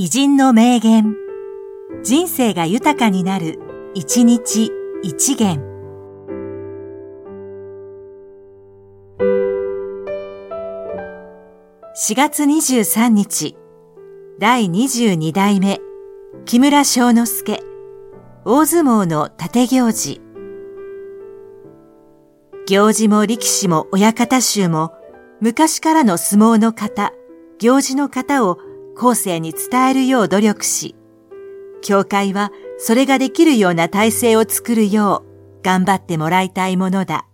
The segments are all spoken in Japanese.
偉人の名言。人生が豊かになる、一日一元。4月23日、第22代目、木村昌之助、大相撲の立行事。行事も力士も親方衆も、昔からの相撲の方、行事の方を後世に伝えるよう努力し、教会はそれができるような体制を作るよう頑張ってもらいたいものだ。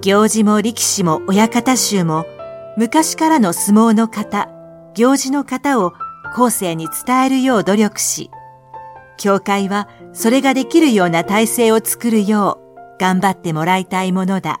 行事も力士も親方衆も昔からの相撲の方、行事の方を後世に伝えるよう努力し、教会はそれができるような体制を作るよう頑張ってもらいたいものだ。